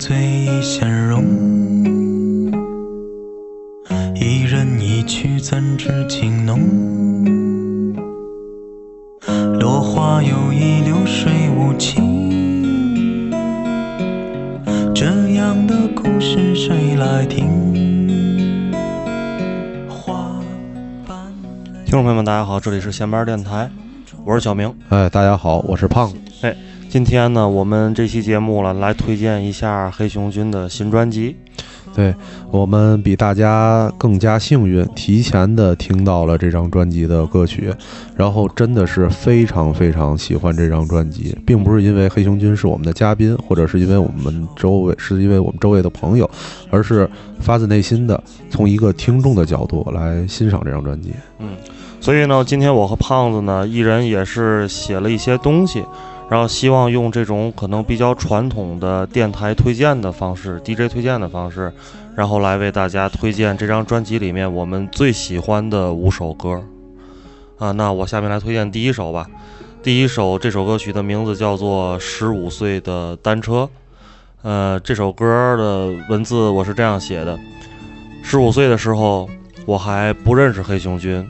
最显容。一人一曲怎知情浓？落花有意，流水无情。这样的故事谁来听？花瓣听众朋友们，大家好，这里是闲班电台，我是小明。哎，大家好，我是胖子。今天呢，我们这期节目了，来推荐一下黑熊君的新专辑。对我们比大家更加幸运，提前的听到了这张专辑的歌曲，然后真的是非常非常喜欢这张专辑，并不是因为黑熊君是我们的嘉宾，或者是因为我们周围是因为我们周围的朋友，而是发自内心的从一个听众的角度来欣赏这张专辑。嗯所以呢，今天我和胖子呢，一人也是写了一些东西，然后希望用这种可能比较传统的电台推荐的方式，DJ 推荐的方式，然后来为大家推荐这张专辑里面我们最喜欢的五首歌。啊，那我下面来推荐第一首吧。第一首这首歌曲的名字叫做《十五岁的单车》。呃，这首歌的文字我是这样写的：十五岁的时候，我还不认识黑熊君。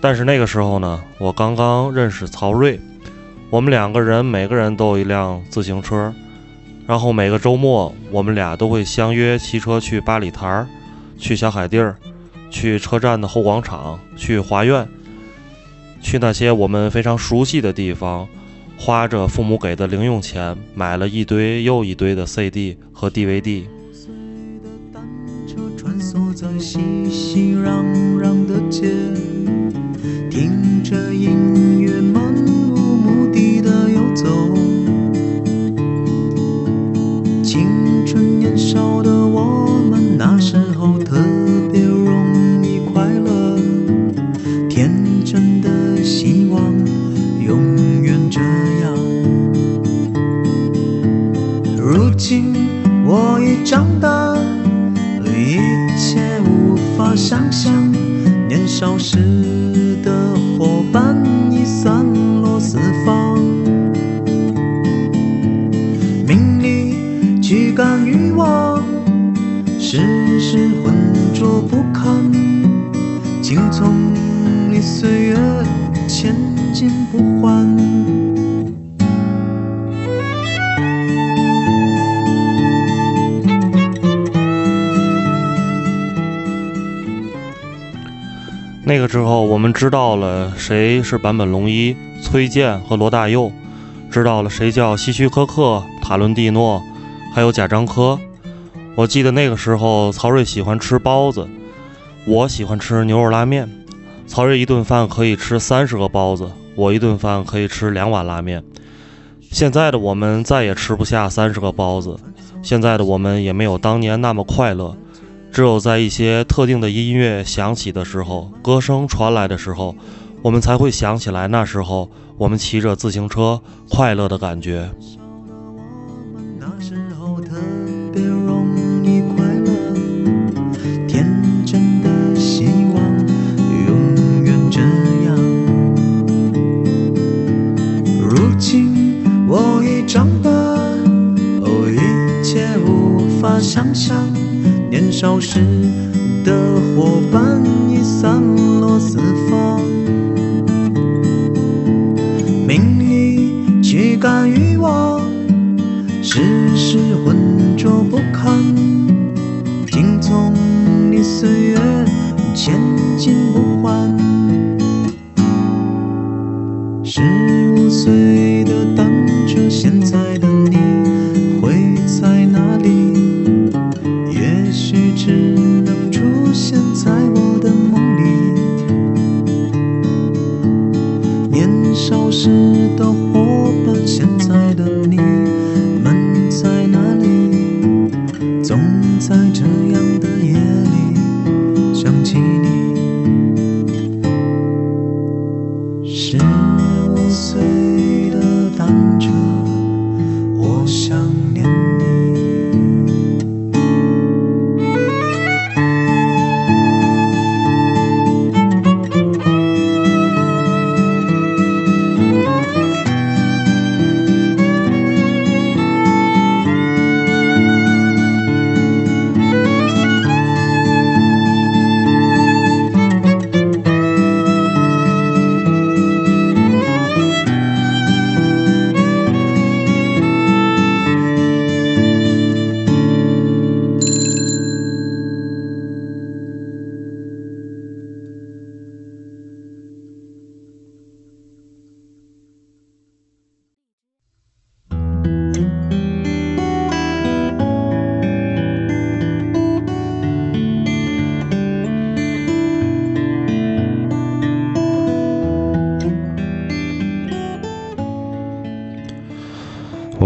但是那个时候呢，我刚刚认识曹睿，我们两个人每个人都有一辆自行车，然后每个周末我们俩都会相约骑车去八里台儿，去小海地儿，去车站的后广场，去华苑，去那些我们非常熟悉的地方，花着父母给的零用钱，买了一堆又一堆的 CD 和 DVD。单车穿梭在熙熙攘攘干、欲望，世事浑浊不堪。青葱里岁月，千金不换。那个之后，我们知道了谁是坂本龙一、崔健和罗大佑，知道了谁叫希区柯克、塔伦蒂诺，还有贾樟柯。我记得那个时候，曹睿喜欢吃包子，我喜欢吃牛肉拉面。曹睿一顿饭可以吃三十个包子，我一顿饭可以吃两碗拉面。现在的我们再也吃不下三十个包子，现在的我们也没有当年那么快乐。只有在一些特定的音乐响起的时候，歌声传来的时候，我们才会想起来那时候我们骑着自行车快乐的感觉。特别容易快乐，天真的希望永远这样。如今我已长大，哦，一切无法想象。年少时的伙伴已散落四方。名利、躯干、欲望，世事浑浊不堪。听从你岁月，千金不换。十五岁的单车，现在的你会在哪里？也许只能出现在我的梦里。年少时的伙伴，现在的你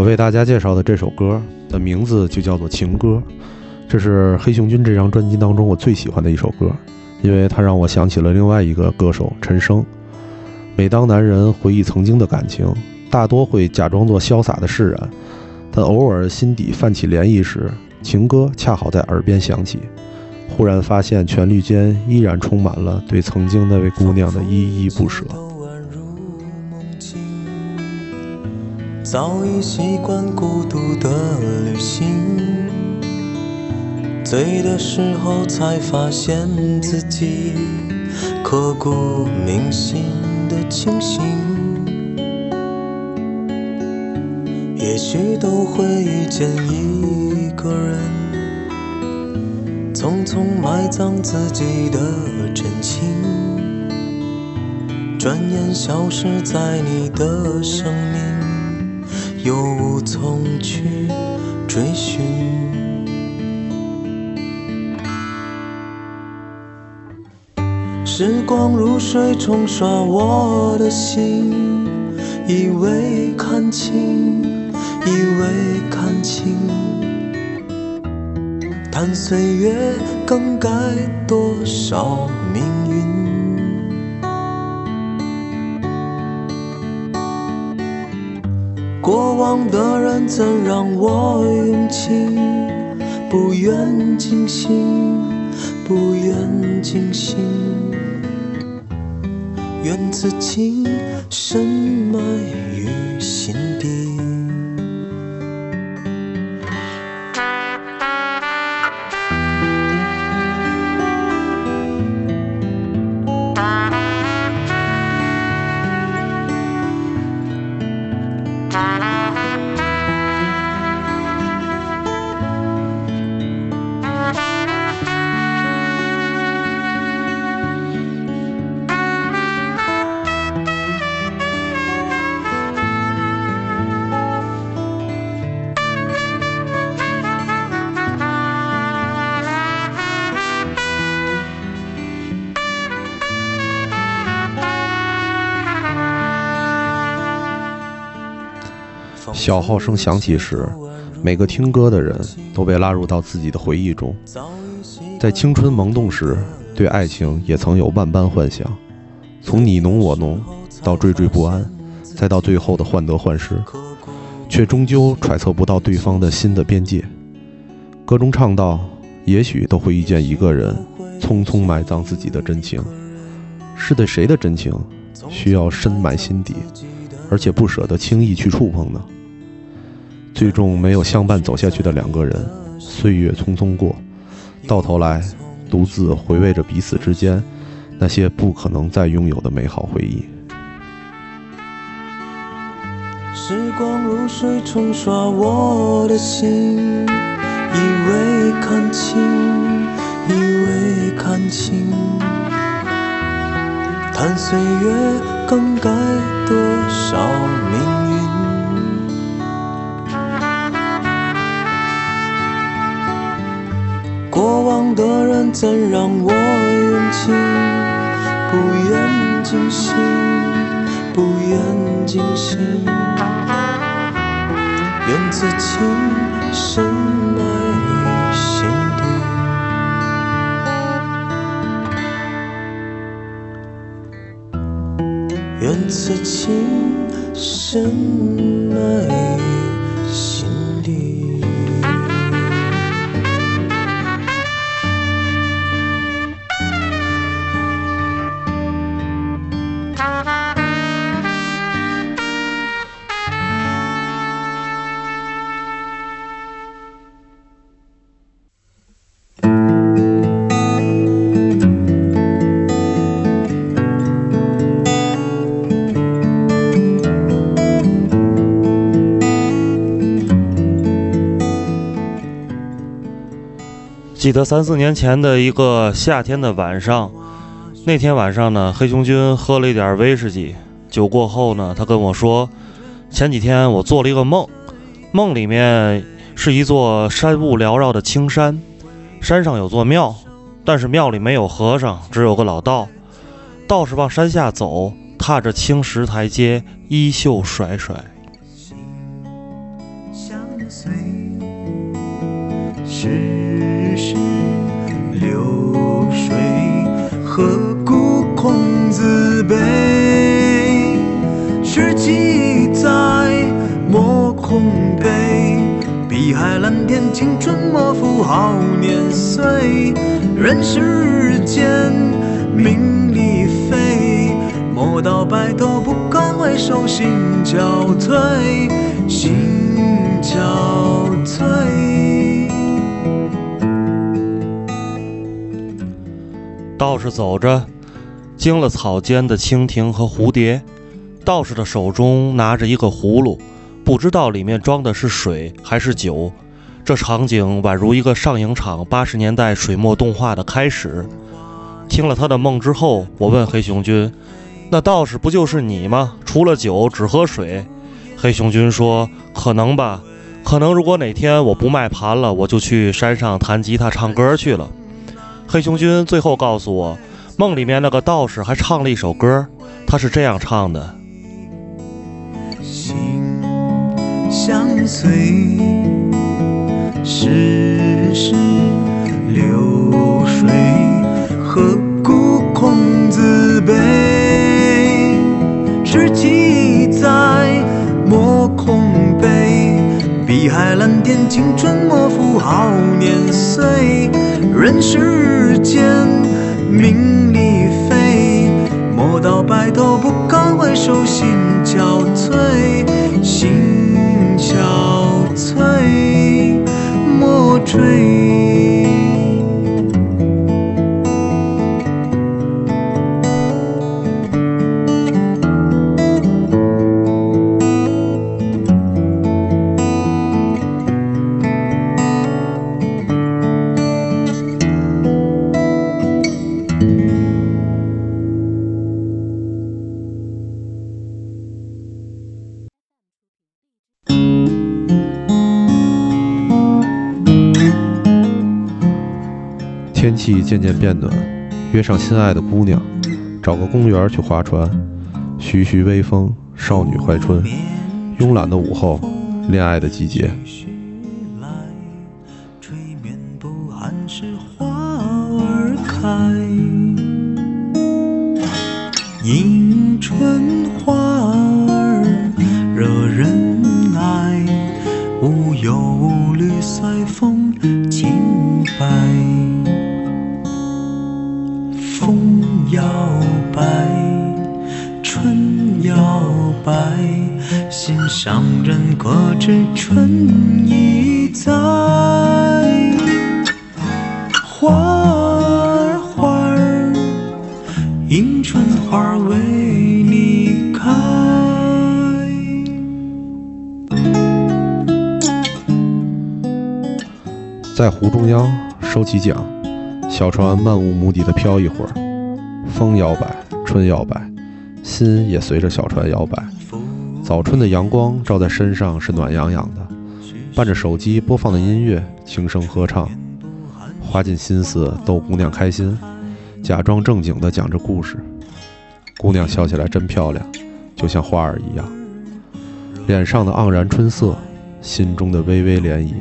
我为大家介绍的这首歌的名字就叫做《情歌》，这是黑熊军这张专辑当中我最喜欢的一首歌，因为它让我想起了另外一个歌手陈升。每当男人回忆曾经的感情，大多会假装作潇洒的释然，但偶尔心底泛起涟漪时，情歌恰好在耳边响起，忽然发现旋律间依然充满了对曾经那位姑娘的依依不舍。早已习惯孤独的旅行，醉的时候才发现自己刻骨铭心的清醒。也许都会遇见一个人，匆匆埋葬自己的真情，转眼消失在你的生命。又无从去追寻。时光如水冲刷我的心，以为看清，以为看清，叹岁月更改多少命运。过往的人怎让我用情？不愿惊醒，不愿惊醒，愿此情深埋于心小号声响起时，每个听歌的人都被拉入到自己的回忆中。在青春萌动时，对爱情也曾有万般幻想，从你侬我侬到惴惴不安，再到最后的患得患失，却终究揣测不到对方的心的边界。歌中唱道：“也许都会遇见一个人，匆匆埋葬自己的真情。是对谁的真情，需要深埋心底，而且不舍得轻易去触碰呢？”最终没有相伴走下去的两个人，岁月匆匆过，到头来独自回味着彼此之间那些不可能再拥有的美好回忆。时光如水冲刷我的心，以为看清，以为看清，叹岁月更改多少命运。过往的人怎让我用情？不愿惊醒，不愿惊醒，愿此情深底，愿此情深埋。记得三四年前的一个夏天的晚上，那天晚上呢，黑熊军喝了一点威士忌。酒过后呢，他跟我说，前几天我做了一个梦，梦里面是一座山雾缭绕的青山，山上有座庙，但是庙里没有和尚，只有个老道。道士往山下走，踏着青石台阶，衣袖甩甩。世海蓝天，青春莫负好年岁。人世间，名利非，莫道白头不敢回首，心憔悴，心憔悴。道士走着，经了草间的蜻蜓和蝴蝶。道士的手中拿着一个葫芦，不知道里面装的是水还是酒。这场景宛如一个上影厂八十年代水墨动画的开始。听了他的梦之后，我问黑熊君：“那道士不就是你吗？除了酒只喝水？”黑熊君说：“可能吧，可能如果哪天我不卖盘了，我就去山上弹吉他唱歌去了。”黑熊君最后告诉我，梦里面那个道士还唱了一首歌，他是这样唱的。相随，世事流水，何故空自悲？诗记载，莫空悲。碧海蓝天，青春莫负好年岁。人世间，名利非，莫到白头不敢回首，心憔悴，追。天气渐渐变暖，约上心爱的姑娘，找个公园去划船。徐徐微风，少女怀春，慵懒的午后，恋爱的季节。吹面不寒花儿开，上人可知春已在？花儿花儿，迎春花为你开。在湖中央收起桨，小船漫无目的的飘一会儿，风摇摆，春摇摆，心也随着小船摇摆。早春的阳光照在身上是暖洋洋的，伴着手机播放的音乐，轻声合唱，花尽心思逗姑娘开心，假装正经地讲着故事。姑娘笑起来真漂亮，就像花儿一样，脸上的盎然春色，心中的微微涟漪。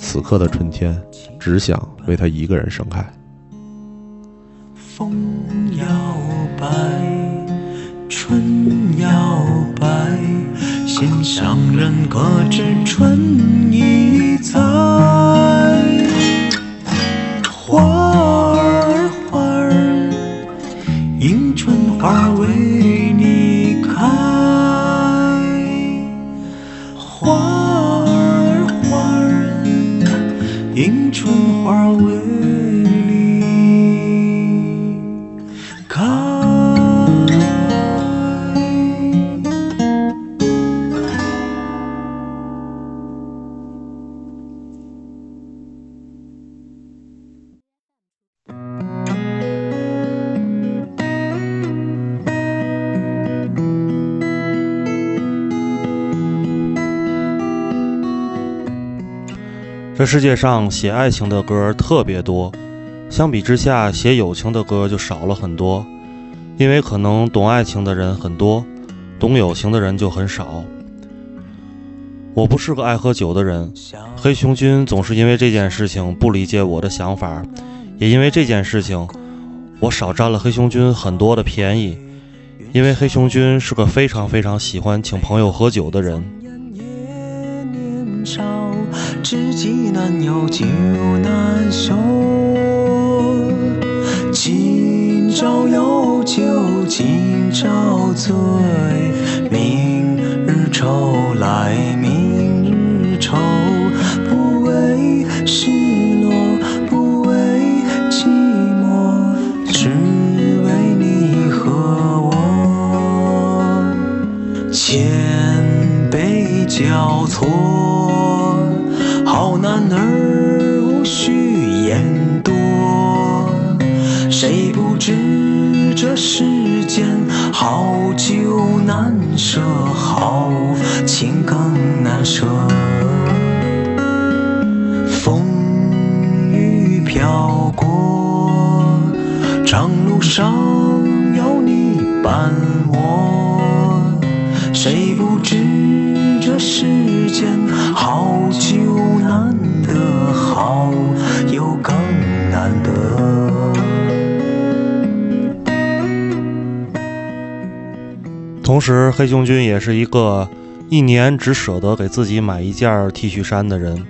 此刻的春天，只想为她一个人盛开。风摇摆，告白，心上人可知春已在？花这世界上写爱情的歌特别多，相比之下，写友情的歌就少了很多。因为可能懂爱情的人很多，懂友情的人就很少。我不是个爱喝酒的人，黑熊君总是因为这件事情不理解我的想法，也因为这件事情，我少占了黑熊君很多的便宜。因为黑熊君是个非常非常喜欢请朋友喝酒的人。知己难邀，酒难收。今朝有酒今朝醉，明日愁来明日愁。不为失落，不为寂寞，只为你和我。千杯交错，好男儿无需言多。谁不知这世间好酒难舍，好情更难舍。同时，黑熊君也是一个一年只舍得给自己买一件 T 恤衫的人，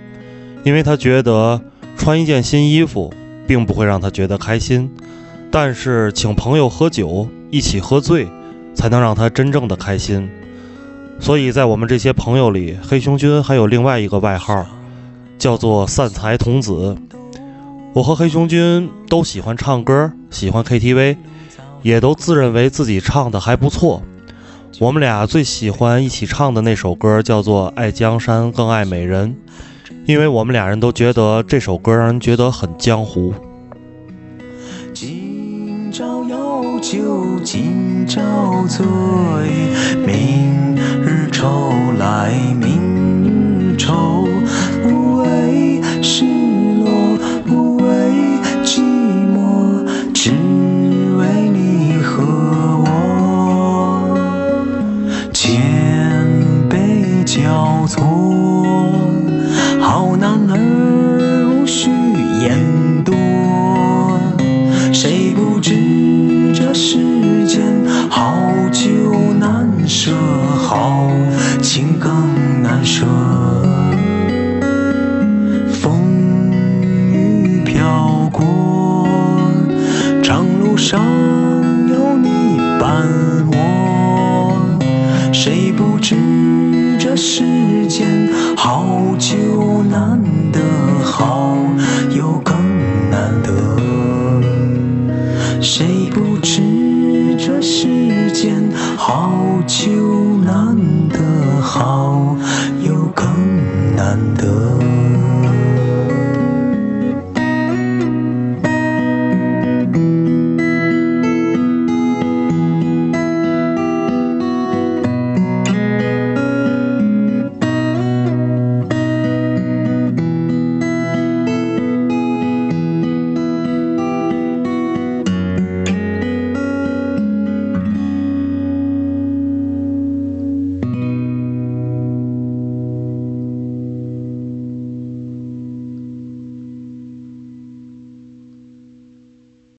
因为他觉得穿一件新衣服并不会让他觉得开心，但是请朋友喝酒，一起喝醉，才能让他真正的开心。所以在我们这些朋友里，黑熊君还有另外一个外号，叫做散财童子。我和黑熊君都喜欢唱歌，喜欢 KTV，也都自认为自己唱的还不错。我们俩最喜欢一起唱的那首歌叫做《爱江山更爱美人》，因为我们俩人都觉得这首歌让人觉得很江湖。今朝有酒今朝醉，明日愁来明